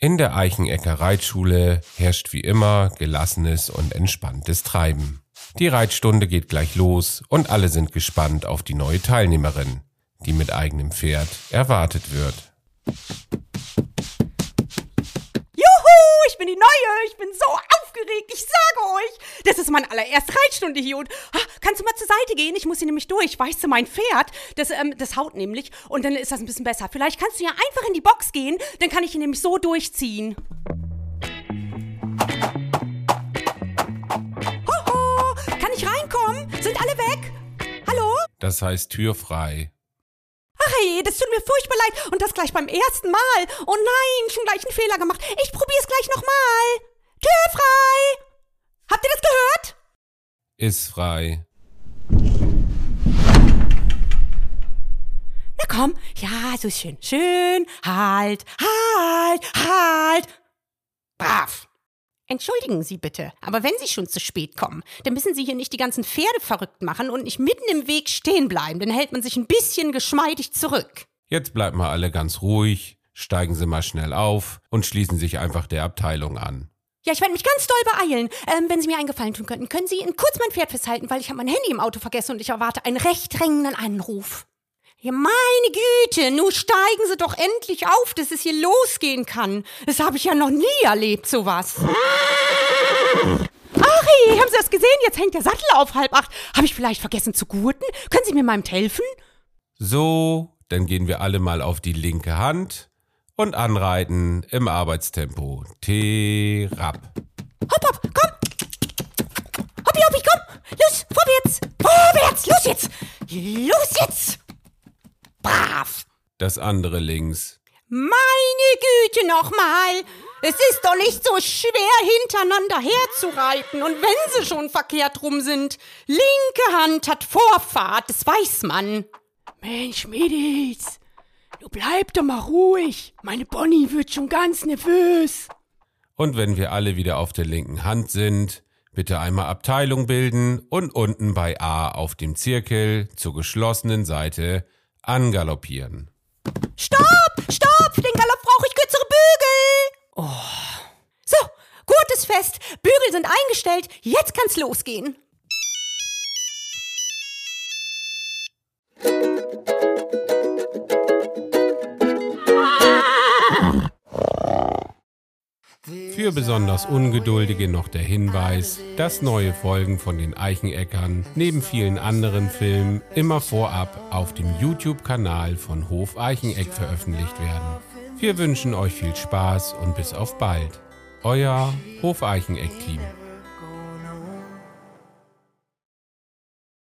In der Eichenecker Reitschule herrscht wie immer gelassenes und entspanntes Treiben. Die Reitstunde geht gleich los und alle sind gespannt auf die neue Teilnehmerin, die mit eigenem Pferd erwartet wird. Juhu, ich bin die Neue, ich bin so aufgeregt, ich euch. Das ist meine allererste Reitstunde hier und ah, kannst du mal zur Seite gehen? Ich muss hier nämlich durch, weißt du, mein Pferd, das, ähm, das haut nämlich und dann ist das ein bisschen besser. Vielleicht kannst du ja einfach in die Box gehen, dann kann ich ihn nämlich so durchziehen. Hoho, kann ich reinkommen? Sind alle weg? Hallo? Das heißt Tür frei. Ach hey, das tut mir furchtbar leid. Und das gleich beim ersten Mal. Oh nein, schon gleich einen Fehler gemacht. Ich probier's gleich nochmal. Tür frei! Ist frei. Na komm, ja, so schön. Schön. Halt, halt, halt. Brav. Entschuldigen Sie bitte, aber wenn Sie schon zu spät kommen, dann müssen Sie hier nicht die ganzen Pferde verrückt machen und nicht mitten im Weg stehen bleiben, dann hält man sich ein bisschen geschmeidig zurück. Jetzt bleiben wir alle ganz ruhig, steigen Sie mal schnell auf und schließen sich einfach der Abteilung an. Ja, ich werde mich ganz doll beeilen. Ähm, wenn Sie mir einen Gefallen tun könnten, können Sie kurz mein Pferd festhalten, weil ich habe mein Handy im Auto vergessen und ich erwarte einen recht drängenden Anruf. Ja, meine Güte, nun steigen Sie doch endlich auf, dass es hier losgehen kann. Das habe ich ja noch nie erlebt, sowas. Ari, haben Sie das gesehen? Jetzt hängt der Sattel auf halb acht. Habe ich vielleicht vergessen zu gurten? Können Sie mir mal helfen? So, dann gehen wir alle mal auf die linke Hand und anreiten im Arbeitstempo. T-Rap. Hopp, hopp, komm! Hoppi, hoppi, komm! Los, vorwärts! Vorwärts! Los jetzt! Los jetzt! Brav! Das andere links. Meine Güte nochmal! Es ist doch nicht so schwer, hintereinander herzureiten. Und wenn sie schon verkehrt rum sind, linke Hand hat Vorfahrt, das weiß man. Mensch, Mädels, du bleib doch mal ruhig. Meine Bonnie wird schon ganz nervös. Und wenn wir alle wieder auf der linken Hand sind, bitte einmal Abteilung bilden und unten bei A auf dem Zirkel zur geschlossenen Seite angaloppieren. Stopp! Stopp! Den Galopp brauche ich kürzere Bügel! Oh. So, gutes Fest. Bügel sind eingestellt. Jetzt kann's losgehen. Für besonders Ungeduldige noch der Hinweis, dass neue Folgen von den Eicheneckern neben vielen anderen Filmen immer vorab auf dem YouTube-Kanal von Hof Eicheneck veröffentlicht werden. Wir wünschen euch viel Spaß und bis auf bald. Euer Hof Eicheneck-Team.